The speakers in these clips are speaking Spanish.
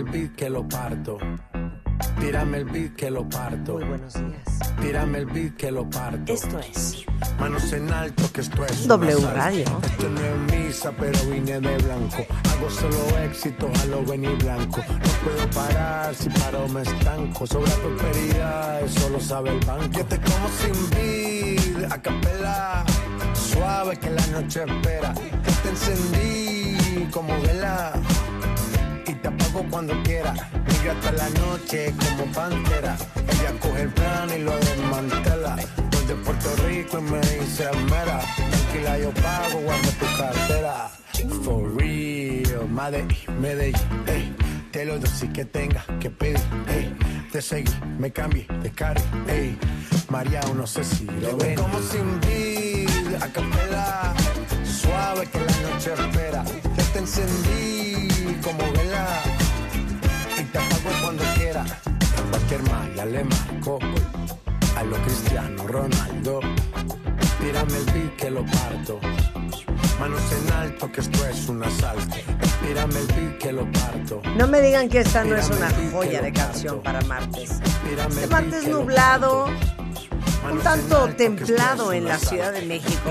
El beat que lo parto. Tírame el beat que lo parto. Muy buenos días. Tírame el beat que lo parto. Esto es Manos en alto que esto es W. Radio. Esto no es misa, pero vine de blanco. Hago solo éxito, a lo venir blanco. No puedo parar, si paro me estanco. Sobre prosperidad, eso lo sabe el banco. Yo te como sin vid, a capela. Suave que la noche espera. Que te encendí como vela. Apago cuando quiera. Brilla hasta la noche como pantera. Ella coge el plan y lo desmantela. Desde Puerto Rico y me dice mera. Tranquila, yo pago, guarda tu cartera. For real, Medellín, Medellín, ey. Te lo doy si que tenga que pedir, ey. Te seguí, me cambié de carry, ey. María, no sé si lo ven. como sin a capela. Suave que la noche espera. Te encendí como vela. Y te apago cuando quiera. A cualquier malla le marco. A lo Cristiano Ronaldo. Tírame el beat que lo parto. Manos en alto que esto es un asalto. Tírame el beat que lo parto. No me digan que esta no es una joya de canción para martes. Este martes nublado. Un tanto templado en la. Ciudad de México.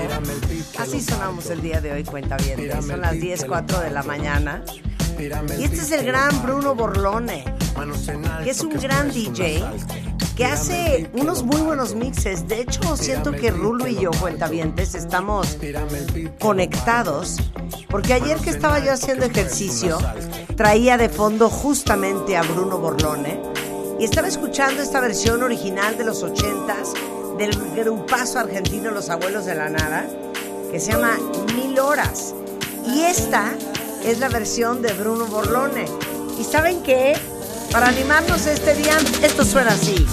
Así sonamos el día de hoy, cuenta bien. Son las beat 10, que lo 4 de la mañana. Y este es el gran. Bruno Borlone, que es un gran DJ que hace unos muy buenos mixes. De hecho, siento que Rulo y yo, cuentavientes, estamos conectados. Porque ayer que estaba yo haciendo ejercicio, traía de fondo justamente a Bruno Borlone y estaba escuchando esta versión original de los ochentas del grupazo argentino Los Abuelos de la Nada, que se llama Mil Horas. Y esta es la versión de Bruno Borlone. ¿Y saben qué? Para animarnos este día, esto suena así.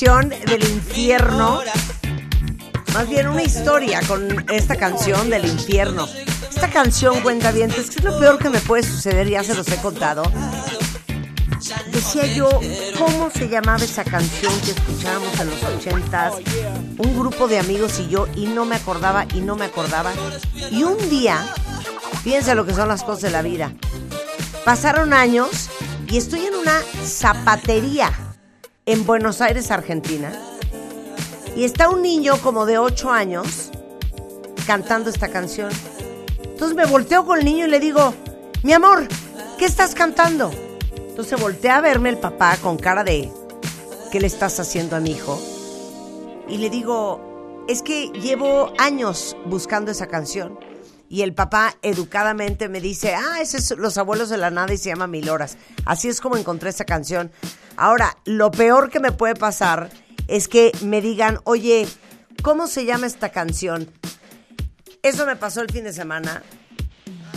Versión del infierno. Más bien una historia con esta canción del infierno. Esta canción, cuenta bien, es que es lo peor que me puede suceder, ya se los he contado. Decía yo, ¿cómo se llamaba esa canción que escuchábamos en los ochentas? Un grupo de amigos y yo, y no me acordaba, y no me acordaba. Y un día, fíjense lo que son las cosas de la vida. Pasaron años y estoy en una zapatería en Buenos Aires, Argentina. Y está un niño como de 8 años cantando esta canción. Entonces me volteo con el niño y le digo, mi amor, ¿qué estás cantando? Entonces voltea a verme el papá con cara de, ¿qué le estás haciendo a mi hijo? Y le digo, es que llevo años buscando esa canción. Y el papá educadamente me dice, ah, ese es Los Abuelos de la Nada y se llama Mil Horas. Así es como encontré esa canción. Ahora, lo peor que me puede pasar es que me digan, oye, ¿cómo se llama esta canción? Eso me pasó el fin de semana.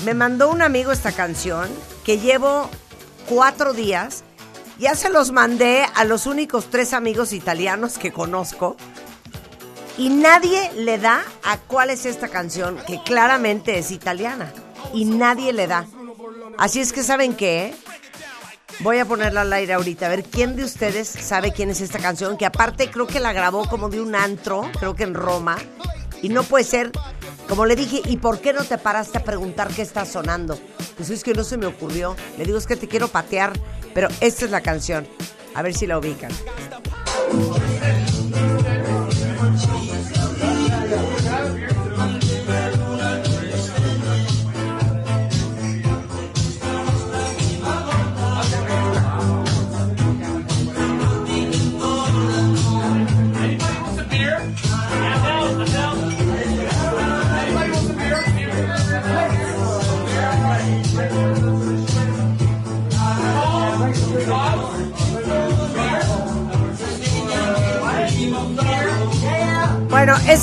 Me mandó un amigo esta canción que llevo cuatro días. Ya se los mandé a los únicos tres amigos italianos que conozco. Y nadie le da a cuál es esta canción, que claramente es italiana. Y nadie le da. Así es que, ¿saben qué? Voy a ponerla al aire ahorita, a ver quién de ustedes sabe quién es esta canción, que aparte creo que la grabó como de un antro, creo que en Roma, y no puede ser, como le dije, ¿y por qué no te paraste a preguntar qué está sonando? Pues es que no se me ocurrió, le digo es que te quiero patear, pero esta es la canción, a ver si la ubican.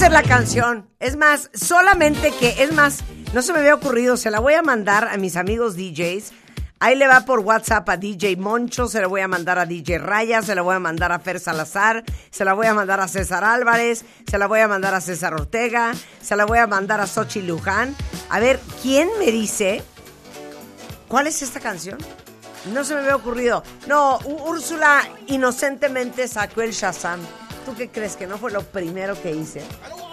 Es la canción. Es más, solamente que, es más, no se me había ocurrido, se la voy a mandar a mis amigos DJs. Ahí le va por WhatsApp a DJ Moncho, se la voy a mandar a DJ Raya, se la voy a mandar a Fer Salazar, se la voy a mandar a César Álvarez, se la voy a mandar a César Ortega, se la voy a mandar a Sochi Luján. A ver, ¿quién me dice cuál es esta canción? No se me había ocurrido. No, Úrsula inocentemente sacó el Shazam. ¿Tú qué crees que no fue lo primero que hice?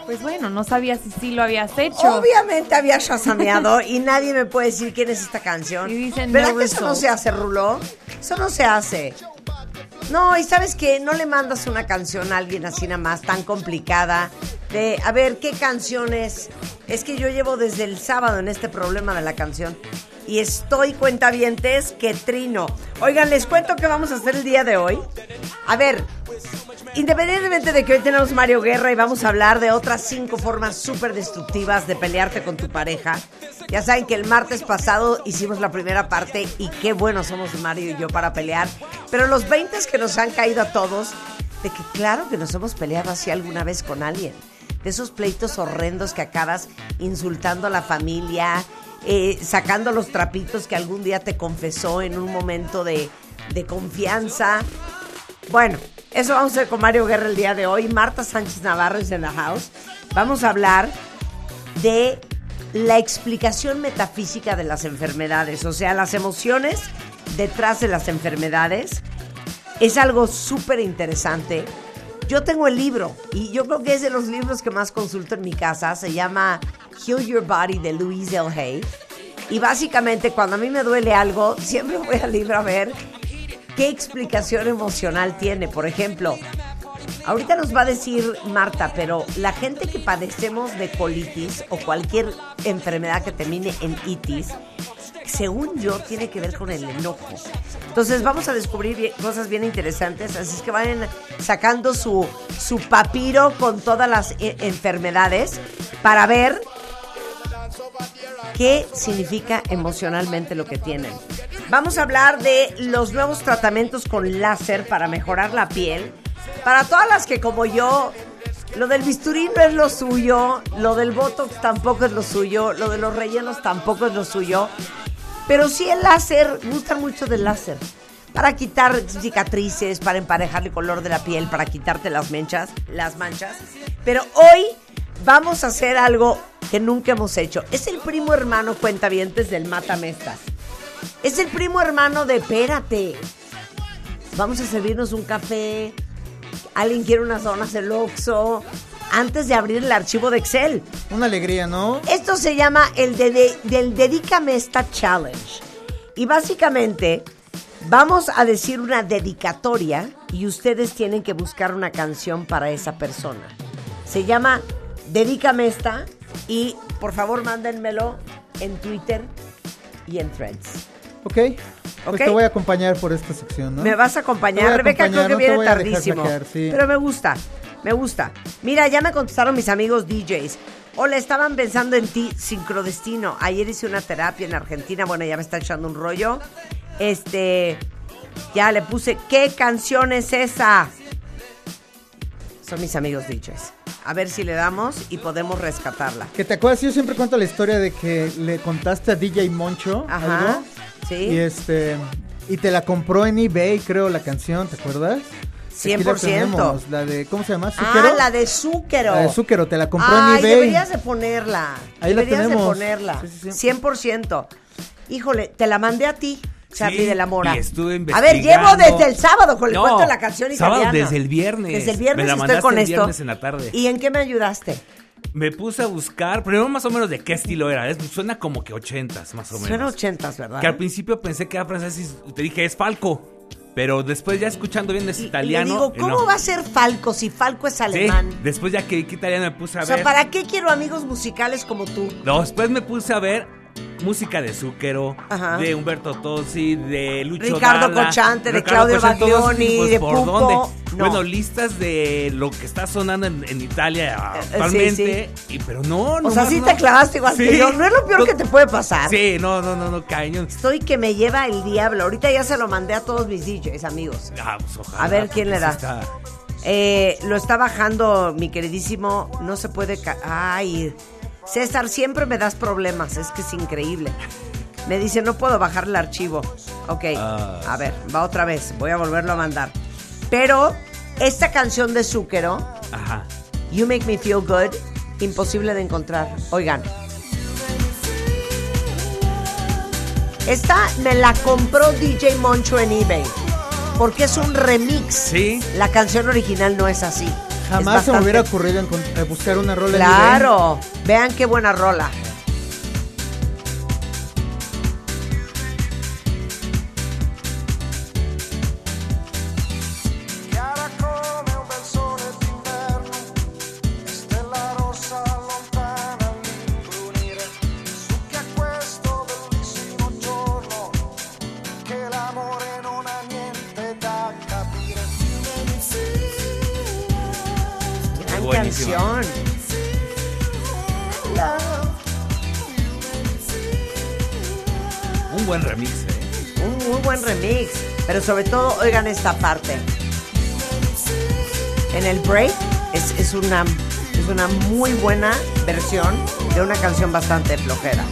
Pues bueno, no sabía si sí lo habías hecho. Obviamente había shazameado y nadie me puede decir quién es esta canción. Y dicen ¿Verdad no que eso no se hace, Rulo? Eso no se hace. No, y sabes que no le mandas una canción a alguien así nada más, tan complicada, de, a ver, ¿qué canciones? Es que yo llevo desde el sábado en este problema de la canción y estoy cuentavientes que trino. Oigan, les cuento qué vamos a hacer el día de hoy. A ver, independientemente de que hoy tenemos Mario Guerra y vamos a hablar de otras cinco formas súper destructivas de pelearte con tu pareja. Ya saben que el martes pasado hicimos la primera parte y qué buenos somos Mario y yo para pelear. Pero los 20 que nos han caído a todos, de que claro que nos hemos peleado así alguna vez con alguien. De esos pleitos horrendos que acabas insultando a la familia, eh, sacando los trapitos que algún día te confesó en un momento de, de confianza. Bueno, eso vamos a hacer con Mario Guerra el día de hoy. Marta Sánchez Navarro es en la house. Vamos a hablar de la explicación metafísica de las enfermedades, o sea, las emociones detrás de las enfermedades. Es algo súper interesante. Yo tengo el libro y yo creo que es de los libros que más consulto en mi casa. Se llama Heal Your Body de Louise L. Hay. Y básicamente cuando a mí me duele algo, siempre voy al libro a ver qué explicación emocional tiene. Por ejemplo, ahorita nos va a decir Marta, pero la gente que padecemos de colitis o cualquier enfermedad que termine en itis, según yo, tiene que ver con el enojo. Entonces vamos a descubrir cosas bien interesantes, así es que vayan sacando su, su papiro con todas las eh, enfermedades para ver qué significa emocionalmente lo que tienen. Vamos a hablar de los nuevos tratamientos con láser para mejorar la piel. Para todas las que como yo, lo del bisturí no es lo suyo, lo del botox tampoco es lo suyo, lo de los rellenos tampoco es lo suyo. Pero sí el láser, me gusta mucho del láser. Para quitar cicatrices, para emparejar el color de la piel, para quitarte las manchas, las manchas. Pero hoy vamos a hacer algo que nunca hemos hecho. Es el primo hermano cuentavientes del Matamestas. Es el primo hermano de Espérate. Vamos a servirnos un café. Alguien quiere unas donas del Oxxo. Antes de abrir el archivo de Excel. Una alegría, ¿no? Esto se llama el de, de- del Dedícame esta Challenge. Y básicamente vamos a decir una dedicatoria y ustedes tienen que buscar una canción para esa persona. Se llama Dedícame esta y por favor mándenmelo en Twitter y en Threads. Ok. Pues Ok. te voy a acompañar por esta sección, ¿no? Me vas a acompañar. a Rebeca creo que no viene tardísimo. sí. Pero me gusta, me gusta. Mira, ya me contestaron mis amigos DJs. Hola, estaban pensando en ti, sincrodestino. Ayer hice una terapia en Argentina. Bueno, ya me está echando un rollo. Este, ya le puse, ¿qué canción es esa? Son mis amigos DJs. A ver si le damos y podemos rescatarla. Que te acuerdas, yo siempre cuento la historia de que le contaste a DJ Moncho Ajá. algo. Sí. Y este. Y te la compró en eBay, creo, la canción, ¿te acuerdas? Aquí la 100%. tenemos, La de, ¿cómo se llama? Ah, ¿Zúquero? la de Zúquero. La de Zúquero, te la compró Ay, en eBay. deberías de ponerla. Ahí la deberías de tenemos. ponerla. Sí, sí, sí. 100%. Híjole, te la mandé a ti, Charlie Sí, de la Mora. y estuve A ver, llevo investigando. desde el sábado con el No, cuento de la canción sábado italiana. desde el viernes. Desde el Me viernes la estoy con el esto. viernes en la tarde. ¿Y en qué me ayudaste? Me puse a buscar, primero más o menos de qué estilo era. Es- suena como que ochentas, más o menos. Suena ochentas, ¿verdad? Que al principio pensé que era francés y te dije, es Falco. Pero después ya escuchando bien es Y- y italiano. le digo, ¿cómo no. va a ser Falco si Falco es Sí, alemán? después ya que que italiano me puse a O sea, ver. ¿para qué quiero amigos musicales como tú? No, después me puse a ver música de Zúquero, Ajá. de Humberto Tosi, de Lucho Ricardo Dalla, Cochante, de Claudio Baglioni, pues, de ¿por Pupo, dónde? no. Bueno, listas de lo que está sonando en, en Italia Eh, actualmente, y, pero no, O no sea, más sí no. te clavaste igual que Sí. yo. No es lo peor No- que te puede pasar. Sí, no, no, no, no, cañón. Estoy que me lleva el diablo. Ahorita ya se lo mandé a todos mis DJs, amigos. Ah, pues, ojalá, A ver, ¿quién le da? está- Eh, lo está bajando mi queridísimo. No se puede. Ay, César, siempre me das problemas. Es que es increíble. Me dice, no puedo bajar el archivo. Ok, Ah. a ver, va otra vez. Voy a volverlo a mandar. Pero esta canción de Zúquero, Ajá. You Make Me Feel Good, imposible de encontrar. Oigan. Esta me la compró DJ Moncho en eBay. Porque es un remix. Sí. La canción original no es así. Jamás se me hubiera ocurrido eh, buscar una rola en. Claro. Vean qué buena rola. Canción. Un buen remix, ¿eh? Un muy buen remix. Pero sobre todo, oigan esta parte. En el break es, es una, es una muy buena versión de una canción bastante flojera.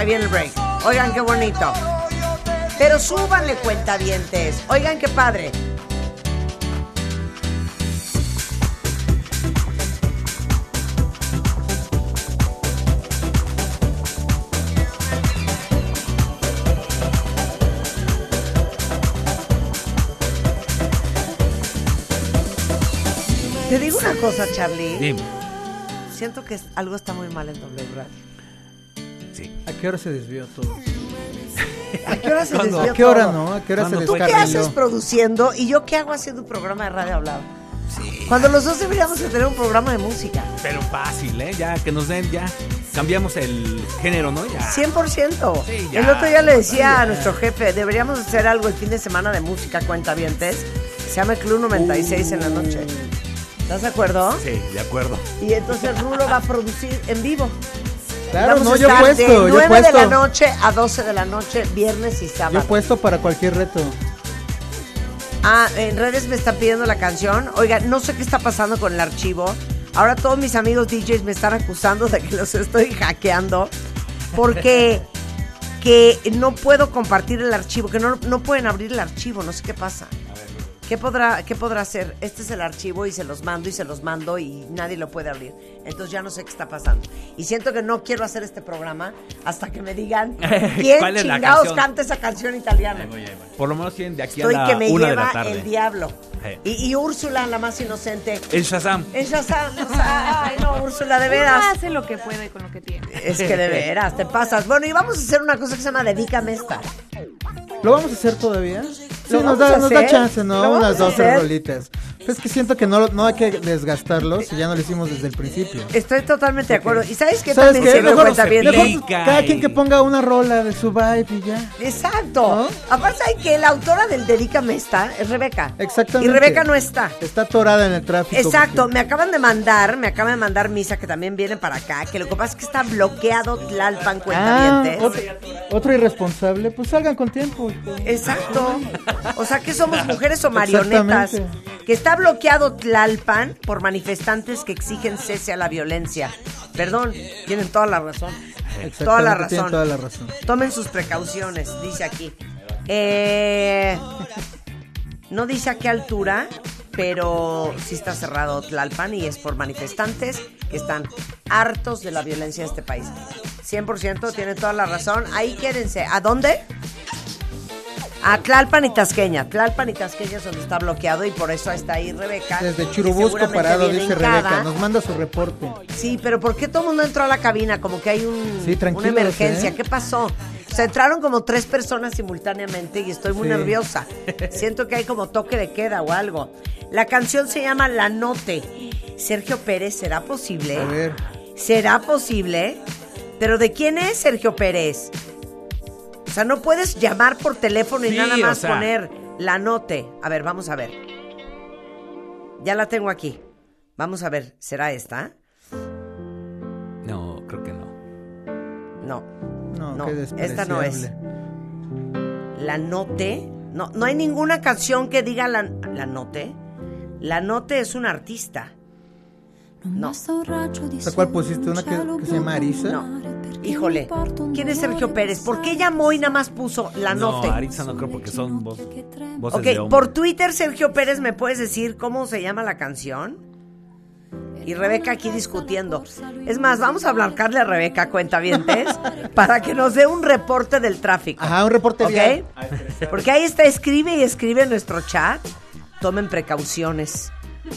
Ahí viene el break. Oigan qué bonito. Pero súbanle cuentavientes. Oigan qué padre. Te digo una cosa, Charlie. Dime. Siento que algo está muy mal en W Radio. Sí. ¿A qué hora se desvió todo? ¿A qué hora se ¿Cuándo? desvió ¿A qué hora todo? no? ¿A qué hora se ¿Cuándo ¿Tú qué descarriló? haces produciendo y yo qué hago haciendo un programa de radio hablado? Cuando los dos deberíamos de tener un programa de música. Pero fácil, ¿eh? Ya que nos den, ya. Cambiamos el género, ¿no? Ya. 100%. Sí, ya. el otro día le decía a nuestro jefe, deberíamos hacer algo el fin de semana de música cuentavientes. Se llama Club 96 en la noche. ¿Estás de acuerdo? Sí, de acuerdo. Y entonces Rulo va a producir en vivo. Claro, Vamos no, a yo he estar puesto, de yo he 9 de la noche a 12 de la noche, viernes y Yo he sábado. puesto para cualquier reto. Ah, en redes me están pidiendo la canción. Oiga, no sé qué está pasando con el archivo. Ahora todos mis amigos DJs me están acusando de que los estoy hackeando porque que no puedo compartir el archivo, que no, no pueden abrir el archivo, no sé qué pasa. ¿Qué podrá, ¿Qué podrá hacer? Este es el archivo y se los mando y se los mando y nadie lo puede abrir. Entonces ya no sé qué está pasando. Y siento que no quiero hacer este programa hasta que me digan quién ¿Cuál es la chingados canta esa canción italiana. Por lo menos tienen de aquí Estoy a la que me una de lleva la tarde. el diablo. Y, y Úrsula, la más inocente. El Shazam. En Shazam, o sea, ay no, Úrsula, de Uno veras. hace lo que puede con lo que tiene. Es que de veras, te pasas. Bueno, y vamos a hacer una cosa que se llama Dedícame esta. ¿Lo vamos a hacer todavía? Sí, ¿Lo nos da, nos da chance, ¿Lo ¿no? Unas a dos, rolitas. Es que siento que no, no hay que desgastarlos si ya no lo hicimos desde el principio. Estoy totalmente de acuerdo. ¿Y sabes qué ¿Sabes también qué? Mejor, cuenta bien? mejor cada quien que ponga una rola de su vibe y ya. Exacto. Aparte hay que la autora del Dedícame está, es Rebeca. Exactamente. Y Rebeca no está. Está atorada en el tráfico. Exacto, porque- me acaban de mandar, me acaban de mandar Misa que también viene para acá, que lo que pasa es que está bloqueado Tlalpan Ah, Cuentavientes. otro, otro irresponsable, pues salgan con tiempo. Exacto. O sea que somos mujeres o marionetas. Que está bloqueado Tlalpan por manifestantes que exigen cese a la violencia. Perdón, tienen toda la razón. Toda la Exactamente, tienen razón. toda la razón. Tomen sus precauciones, dice aquí. Eh, no dice a qué altura, pero sí está cerrado Tlalpan y es por manifestantes que están hartos de la violencia de este país. 100% tiene toda la razón. Ahí quédense. ¿A dónde? A Tlalpan y Tasqueña. Tlalpan y Tasqueña es donde está bloqueado y por eso está ahí Rebeca. Desde Churubusco parado, dice. Rebeca. Nos manda su reporte. Sí, pero ¿por qué todo el mundo entró a la cabina? Como que hay un, Sí, una emergencia. ¿eh? ¿Qué pasó? O sea, entraron como tres personas simultáneamente y estoy muy Sí. nerviosa. Siento que hay como toque de queda o algo. La canción se llama La Note. Sergio Pérez, ¿será posible? A ver. ¿Será posible? ¿Pero de quién es Sergio Pérez? O sea, no puedes llamar por teléfono y Sí, nada o más sea. poner La Note. A ver, vamos a ver. Ya la tengo aquí. Vamos a ver, ¿será esta? No, creo que no. No. No, No, qué esta no es. La Note. No, no hay ninguna canción que diga la, la Note. La Note es un artista. No. O sea, ¿cuál pusiste? ¿Una que, que se llama Arisa? No. Híjole. ¿Quién es Sergio Pérez? ¿Por qué llamó y nada más puso la Note? No, Aritza no creo porque son voces ok, de por Twitter, Sergio Pérez, ¿me puedes decir cómo se llama la canción? Y Rebeca aquí discutiendo. Es más, vamos a hablarle a Rebeca, cuentavientes, para que nos dé un reporte del tráfico. Ajá, un reporte ¿Ok? vial. Porque ahí está, escribe y escribe en nuestro chat. Tomen precauciones.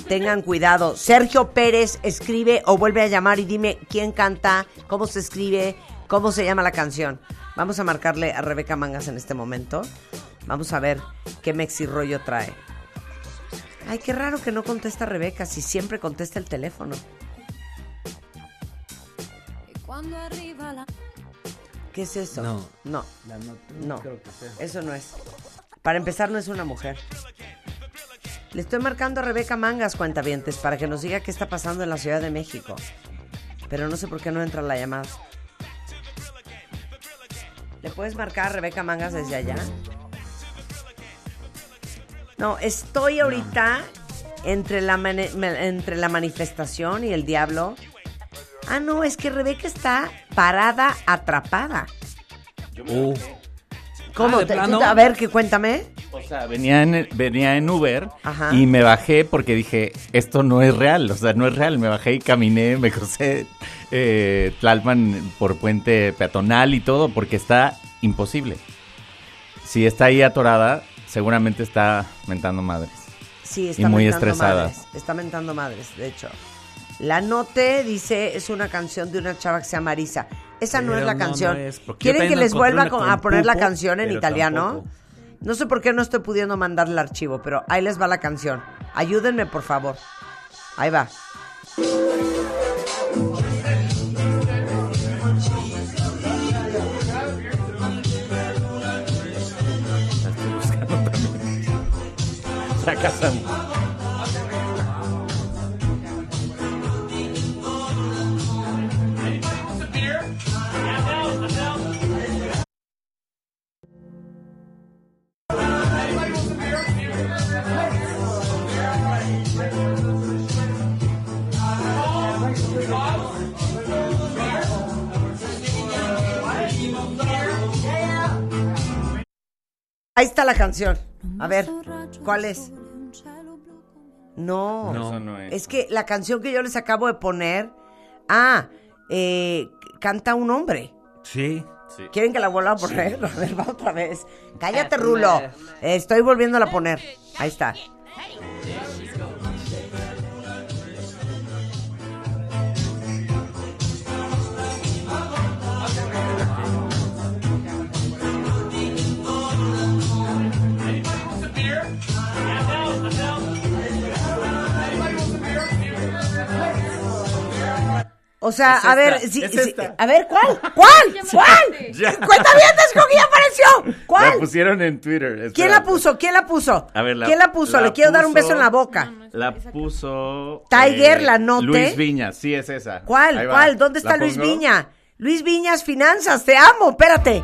Tengan cuidado. Sergio Pérez escribe o vuelve a llamar y dime quién canta, cómo se escribe, cómo se llama la canción. Vamos a marcarle a Rebeca Mangas en este momento. Vamos a ver qué mexi rollo trae. Ay, qué raro que no contesta Rebeca si siempre contesta el teléfono. ¿Qué es eso? No. No. La no- No, creo que sea. eso no es. Para empezar, no es una mujer. Le estoy marcando a Rebeca Mangas, cuentavientes, para que nos diga qué está pasando en la Ciudad de México. Pero no sé por qué no entra la llamada. ¿Le puedes marcar a Rebeca Mangas desde allá? No, estoy ahorita entre la, entre la manifestación y el diablo. Ah, no, es que Rebeca está parada, atrapada. Uh, ¿Cómo? Ah, a ver, que cuéntame. O sea, venía en, venía en Uber Ajá. y me bajé porque dije, esto no es real, o sea, no es real. Me bajé y caminé, me crucé eh, Tlalpan por puente peatonal y todo porque está imposible. Si está ahí atorada, seguramente está mentando madres. Sí, está Y muy mentando estresada. madres. Está mentando madres, de hecho. La Note dice es una canción de una chava que se llama Marisa. Esa no es la no, canción. no es, ¿Quieren que les vuelva a poner la canción en italiano? tampoco. No sé por qué no estoy pudiendo mandar el archivo, pero ahí les va la canción. Ayúdenme, por favor. Ahí va. Ahí está la canción. A ver, ¿cuál es? No, No, eso no es. es que la canción que yo les acabo de poner, ah, eh, canta un hombre. sí. ¿Quieren que la vuelva a poner? A ver, va otra vez. Cállate, Rulo. Eh, estoy volviéndola a poner. Ahí está. O sea, Es a ver, esta, sí, es sí, esta. a ver, ¿cuál? ¿Cuál? ¿Cuál? Ya. Cuenta bien, con quién apareció. La ¿Cuál? pusieron en Twitter. ¿Quién la puso? ¿Quién la puso? A ver, la- ¿Quién la puso? la Le quiero dar un beso en la boca. La puso. Tiger, eh, la note. Luis Viñas, sí, es esa. ¿Cuál? ¿Cuál? ¿Dónde está ¿La Luis pongo? Viña? Luis Viñas Finanzas, te amo, espérate.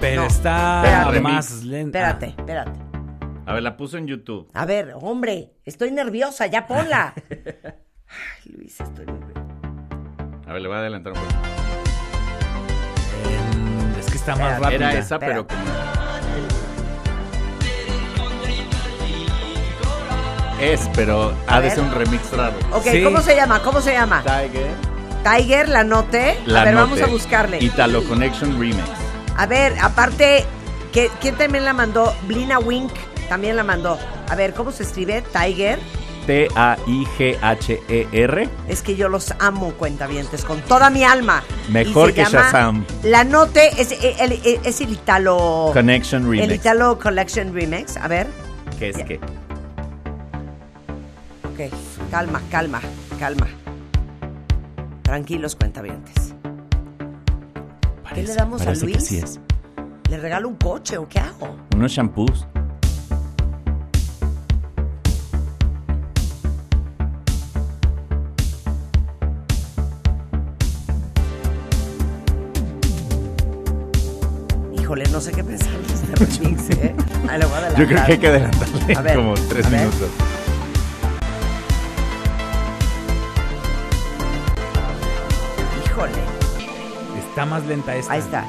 Pero No, está espérate. más lenta. Espérate, espérate. A ver, la puso en YouTube. A ver, hombre, estoy nerviosa, ya ponla. Nerviosa. A ver, le voy a adelantar un poco. Eh, es que está más rápida. Era esa, pero como. Es, pero ha de ser un remix raro. Ok, Sí. ¿cómo se llama? ¿Cómo se llama? Tiger. Tiger, la note. La a ver, vamos a buscarle. Italo Connection Remix. A ver, aparte, ¿qué- ¿quién también la mandó? Blina Wink también la mandó. A ver, ¿cómo se escribe? Tiger. T-A-I-G-H-E-R. Es que yo los amo, cuentavientes, con toda mi alma. Mejor que Shazam. La Note es, el, el- es el Italo... Connection El Remix. Italo Collection Remix. A ver. ¿Qué es qué? Ok, calma, calma, calma. Tranquilos, cuentavientes. ¿Qué le damos a parece que Luis? sí es. ¿Le regalo un coche o qué hago? Unos shampoos. Sé qué pensar de este remix, ¿eh? Ahí le voy a adelantar. Yo creo que hay que adelantarle A ver, como tres a ver. minutos. Híjole, Está más lenta esta. ahí está.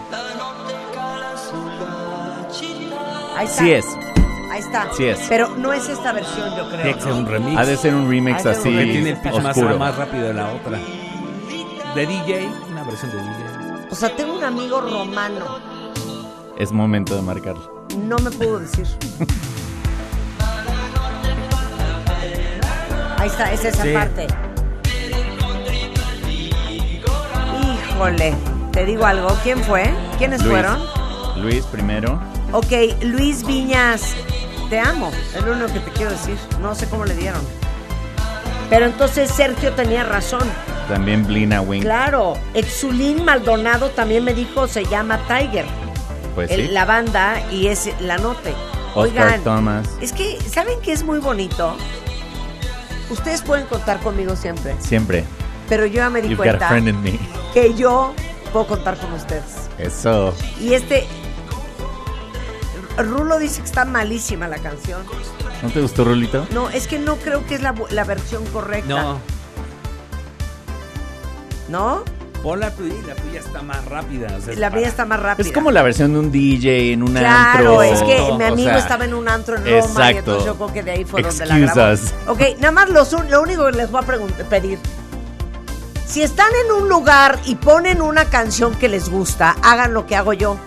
Ahí está. Sí es. Ahí está. Sí es. Pero no es esta versión, yo creo. Tiene que ser un remix. Ha de ser un remix un así Porque tiene el pitch más, más rápido de la otra. De DJ, una versión de DJ. O sea, tengo un amigo romano. Es momento de marcarlo. No me puedo decir. Ahí está, es esa Sí. parte. Híjole, te digo algo. ¿Quién fue? ¿Quiénes Luis. fueron? Luis primero. Ok, Luis Viñas, te amo. Es lo único que te quiero decir. No sé cómo le dieron. Pero entonces Sergio tenía razón. También Blina Wing. Claro, Exulín Maldonado también me dijo se llama Tiger. Pues el- sí. la banda y es la note. Oscar Oigan, Thomas. es que, ¿saben qué es muy bonito? Ustedes pueden contar conmigo siempre, Siempre. pero yo ya me di You've got a cuenta friend in me. que yo puedo contar con ustedes. Eso. Y este. Rulo dice que está malísima la canción. ¿No te gustó, Rulito? No, es que no creo que es la, la versión correcta. No, ¿No? Pon la tuya y la tuya está más rápida. o sea, es La mía está más rápida. Es como la versión de un DJ en un Claro, antro. es que mi amigo sea, estaba en un antro en Roma y exacto. entonces yo creo que de ahí fue donde la grabó. Ok, nada más los lo único que les voy a pedir. Si están en un lugar y ponen una canción que les gusta, hagan lo que hago yo.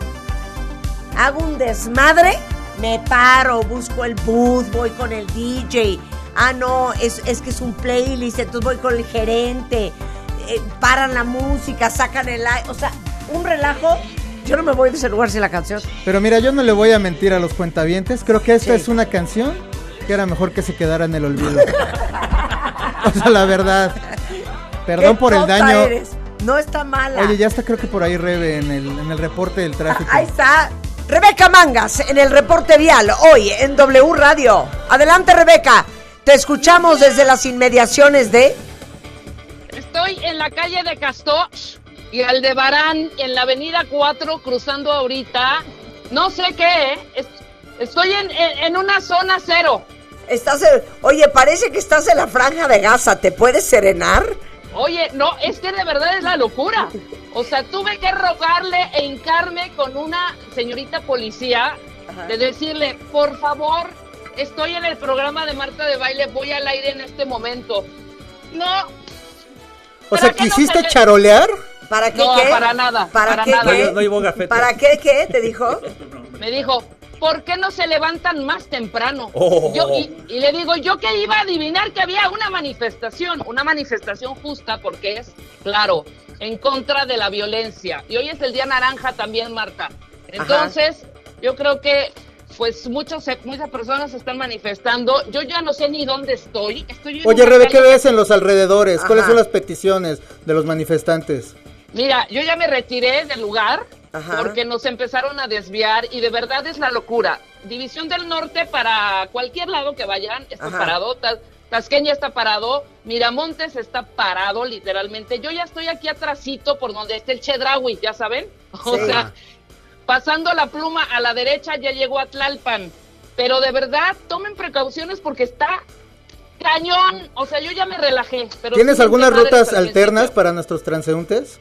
Hago un desmadre, me paro, busco el booth, voy con el DJ. Ah, no, es, es que es un playlist, entonces voy con el gerente. Eh, paran la música, sacan el... ai- O sea, un relajo. Yo no me voy de ese lugar sin la canción. Pero mira, yo no le voy a mentir a los cuentavientes. Creo que esta Sí. es una canción que era mejor que se quedara en el olvido. o sea, la verdad. Perdón por el daño. eres. No está mala. Oye, ya está creo que por ahí Rebe en el, en el reporte del tráfico. Ahí está. Rebeca Mangas en el reporte vial hoy en W Radio. Adelante, Rebeca. Te escuchamos desde las inmediaciones de. Estoy en la calle de Castor y Aldebarán, en la avenida 4, cruzando ahorita. No sé qué, ¿eh? Es- estoy en, en- en una zona cero. Estás en- Oye, parece que estás en la franja de Gaza. ¿Te puedes serenar? Oye, no, es que de verdad es la locura. O sea, tuve que rogarle e hincarme con una señorita policía de decirle, por favor, estoy en el programa de Marta de Baile, voy al aire en este momento. No, o sea, ¿para qué no ¿quisiste charolear? ¿Para qué No, qué? para nada, ¿Para, para qué nada. qué? No, no gafete. ¿Para qué qué? ¿Te dijo? me dijo, ¿por qué no se levantan más temprano? Oh. Yo, y, y le digo, yo que iba a adivinar que había una manifestación, una manifestación justa porque es, claro, en contra de la violencia. Y hoy es el Día Naranja también, Marta. Entonces, yo creo que pues muchos, muchas personas se están manifestando. Yo ya no sé ni dónde estoy. estoy en Oye, Rebe, ¿qué ves en los alrededores? ¿Cuáles son las peticiones de los manifestantes? Mira, yo ya me retiré del lugar Ajá. porque nos empezaron a desviar y de verdad es la locura. División del Norte para cualquier lado que vayan está Ajá. parado. Tas- Tasqueña está parado, Miramontes está parado literalmente. Yo ya estoy aquí atrasito por donde está el Chedraui, ya saben. O Sí. sea, pasando la pluma a la derecha ya llegó a Tlalpan. Pero de verdad, tomen precauciones porque está cañón. O sea, yo ya me relajé. Pero ¿Tienes algunas rutas alternas para nuestros transeúntes?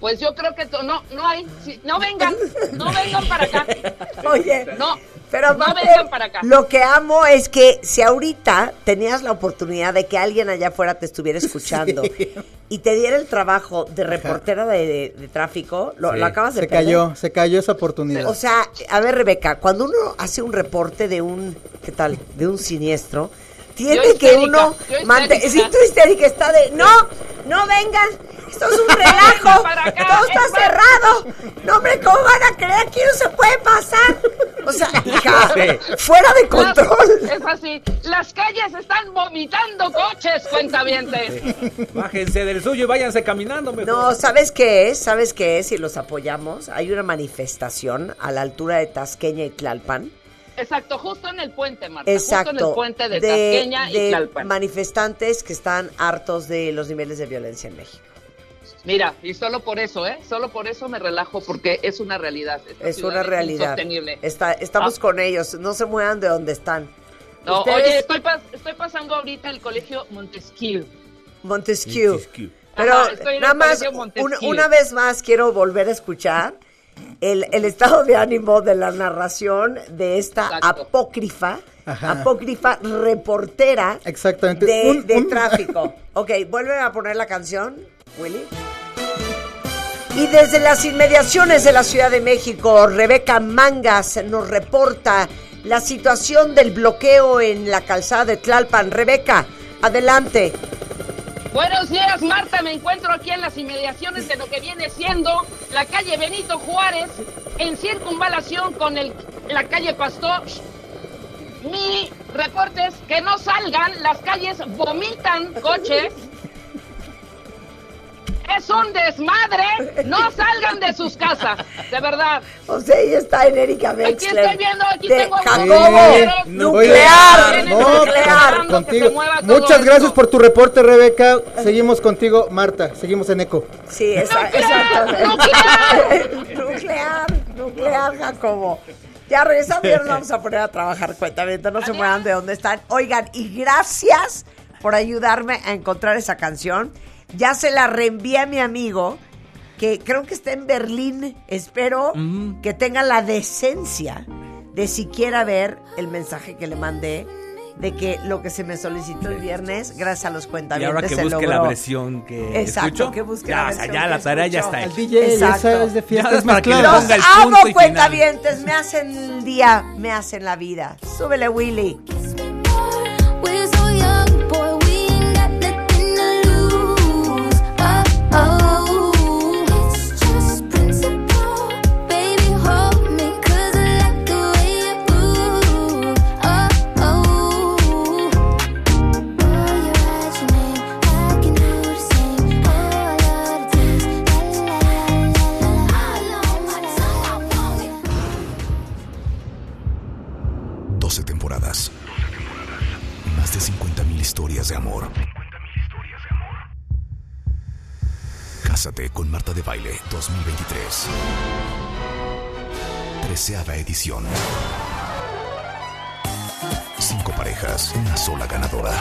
Pues yo creo que no, no hay. Sí, no vengan, no vengan para acá. Oye, No, pero no aparte, vengan para acá. lo que amo es que si ahorita tenías la oportunidad de que alguien allá afuera te estuviera escuchando y te diera el trabajo de reportera de, de- de tráfico, lo, Sí, lo acabas de Se perder. cayó, se cayó esa oportunidad. O sea, a ver, Rebeca, cuando uno hace un reporte de un, ¿qué tal? De un siniestro, tiene Yo que histérica, uno mantener. Si tú histérica está de, no, no vengan, esto es un relajo, para acá, todo está es cerrado. No, hombre, ¿cómo van a creer que no se puede pasar? O sea, hija, fuera de control. Es así. Las calles están vomitando coches, cuentavientes. Bájense del suyo y váyanse caminando mejor. No, ¿sabes qué es? ¿Sabes qué es? Y los apoyamos. Hay una manifestación a la altura de Tasqueña y Tlalpan. Exacto, justo en el puente, Marta. Justo en Exacto. el puente de, Tasqueña de y Tlalpan. manifestantes que están hartos de los niveles de violencia en México. Mira, y solo por eso, ¿eh? Solo por eso me relajo, porque es una realidad. Esta Es una realidad. insostenible. Está, estamos Ah. con ellos. No se muevan de donde están. No, Ustedes- oye, estoy, pas- estoy pasando ahorita el colegio Montesquieu. Montesquieu. Montesquieu. Pero Ajá, nada más, una, una vez más quiero volver a escuchar el, el estado de ánimo de la narración de esta Exacto. apócrifa, Ajá. apócrifa reportera Exactamente. de, Un- de un- tráfico. Ok, vuelve a poner la canción, Willy. Y desde las inmediaciones de la Ciudad de México, Rebeca Mangas nos reporta la situación del bloqueo en la calzada de Tlalpan. Rebeca, adelante. Buenos días, Marta. Me encuentro aquí en las inmediaciones de lo que viene siendo la calle Benito Juárez, en circunvalación con la calle Pastor. Mi reporte es que no salgan, las calles vomitan coches. Es un desmadre. No salgan de sus casas, de verdad. O sea, ella está en Erika Aquí Wexler. estoy viendo, aquí de tengo Jacobo. compañeros. Nuclear, Oye, No, nuclear. contigo. Muchas esto. gracias por tu reporte, Rebeca. Seguimos contigo, Marta. Seguimos en eco. Sí, esa- ¡Nuclear! exactamente. nuclear, nuclear, Jacobo. Ya regresando, ya nos vamos a poner a trabajar, cuentamente, no se muevan de dónde están. Oigan, y gracias por ayudarme a encontrar esa canción. Ya se la reenvié a mi amigo, que creo que está en Berlín. Espero que tenga la decencia de siquiera ver el mensaje que le mandé de que lo que se me solicitó el viernes, gracias a los Y cuentavientes, ahora que se busque logró. la versión que Exacto, escucho. que busque ya, la o sea, versión ya que la tarea ya está El hecha. DJ, Exacto. de fiestas ponga Los el punto amo, y final. cuentavientes, me hacen el día, me hacen la vida. Súbele, Willy. Baile 2023. Treceava edición. Cinco parejas, una sola ganadora.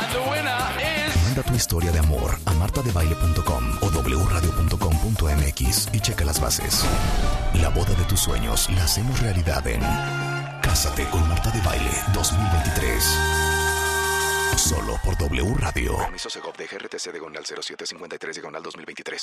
Manda tu historia de amor a martadebaile.com o wradio.com.mx y checa las bases. La boda de tus sueños la hacemos realidad en Cásate con Marta de Baile 2023. Solo por W Radio. Permiso Segov de GRTC Diagonal 0753 Diagonal 2023.